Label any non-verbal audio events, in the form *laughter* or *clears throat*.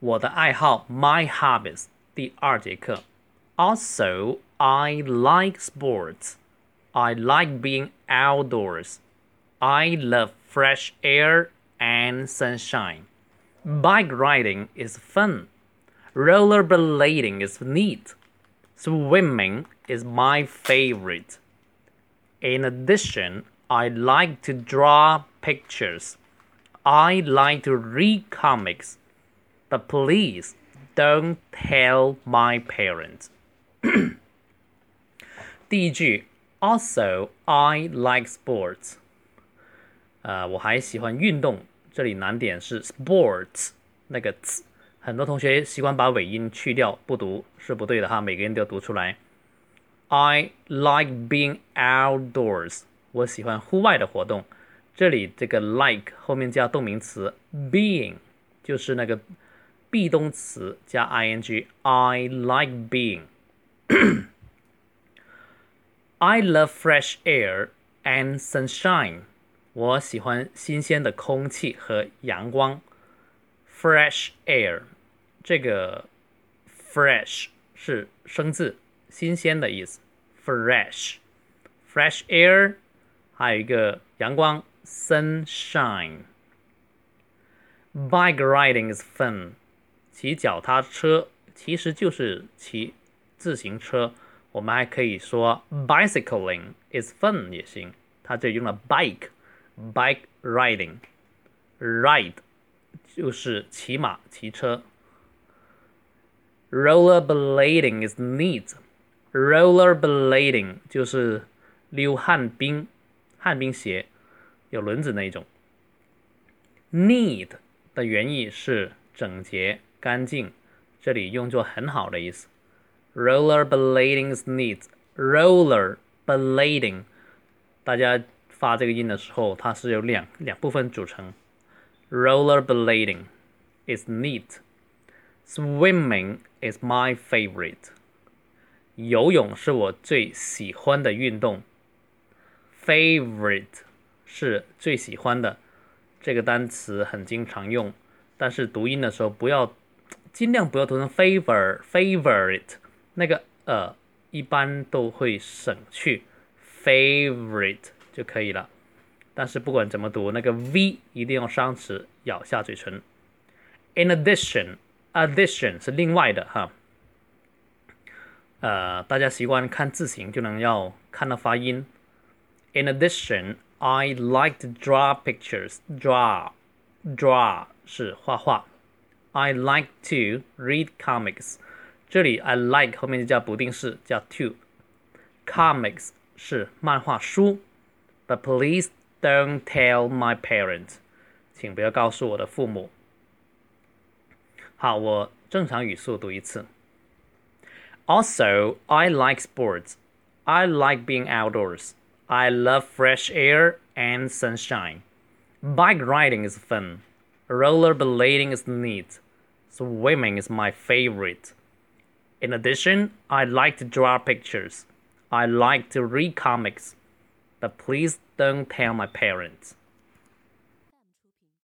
我的爱好 My hobbies 第二节课。Also, I like sports. I like being outdoors. I love fresh air and sunshine. Bike riding is fun. Rollerblading is neat. Swimming is my favorite. In addition, I like to draw pictures. I like to read comics. But please don't tell my parents. *clears throat* 第一句，Also I like sports。呃，我还喜欢运动。这里难点是 sports 那个词，很多同学习惯把尾音去掉不读是不对的哈，每个人都要读出来。I like being outdoors。我喜欢户外的活动。这里这个 like 后面加动名词 being，就是那个 be 动词加 ing。I like being。I *coughs* love fresh air and sunshine。我喜欢新鲜的空气和阳光。Fresh air，这个 fresh 是生字，新鲜的意思。Fresh，fresh air，还有一个阳光 sunshine。Bike riding is fun。 骑脚踏车其实就是骑自行车。我们还可以说 bicycling is fun 也行，它这用了 bike，bike riding，ride 就是骑马、骑车。Rollerblading is neat，rollerblading 就是溜旱冰、旱冰鞋，有轮子那一种。Neat 的原意是整洁、干净，这里用作很好的意思。Rollerblading is neat. Rollerblading，大家发这个音的时候，它是由两两部分组成。Rollerblading is neat. Swimming is my favorite. 游泳是我最喜欢的运动。Favorite 是最喜欢的，这个单词很经常用，但是读音的时候不要，尽量不要读成 favor favorite。那个呃，一般都会省去 favorite 就可以了。但是不管怎么读，那个 v 一定要伤齿，咬下嘴唇。In addition，addition 是另外的哈。呃，大家习惯看字形就能要看到发音。In addition，I like to draw pictures. Draw，draw 是画画。I like to read comics. 这里 I like 后面就加不定式，叫 to。Comics 是漫画书，But please don't tell my parents，请不要告诉我的父母。好，我正常语速读一次。Also, I like sports. I like being outdoors. I love fresh air and sunshine. Bike riding is fun. Rollerblading is neat. Swimming is my favorite. In addition, I like to draw pictures. I like to read comics. But please don't tell my parents.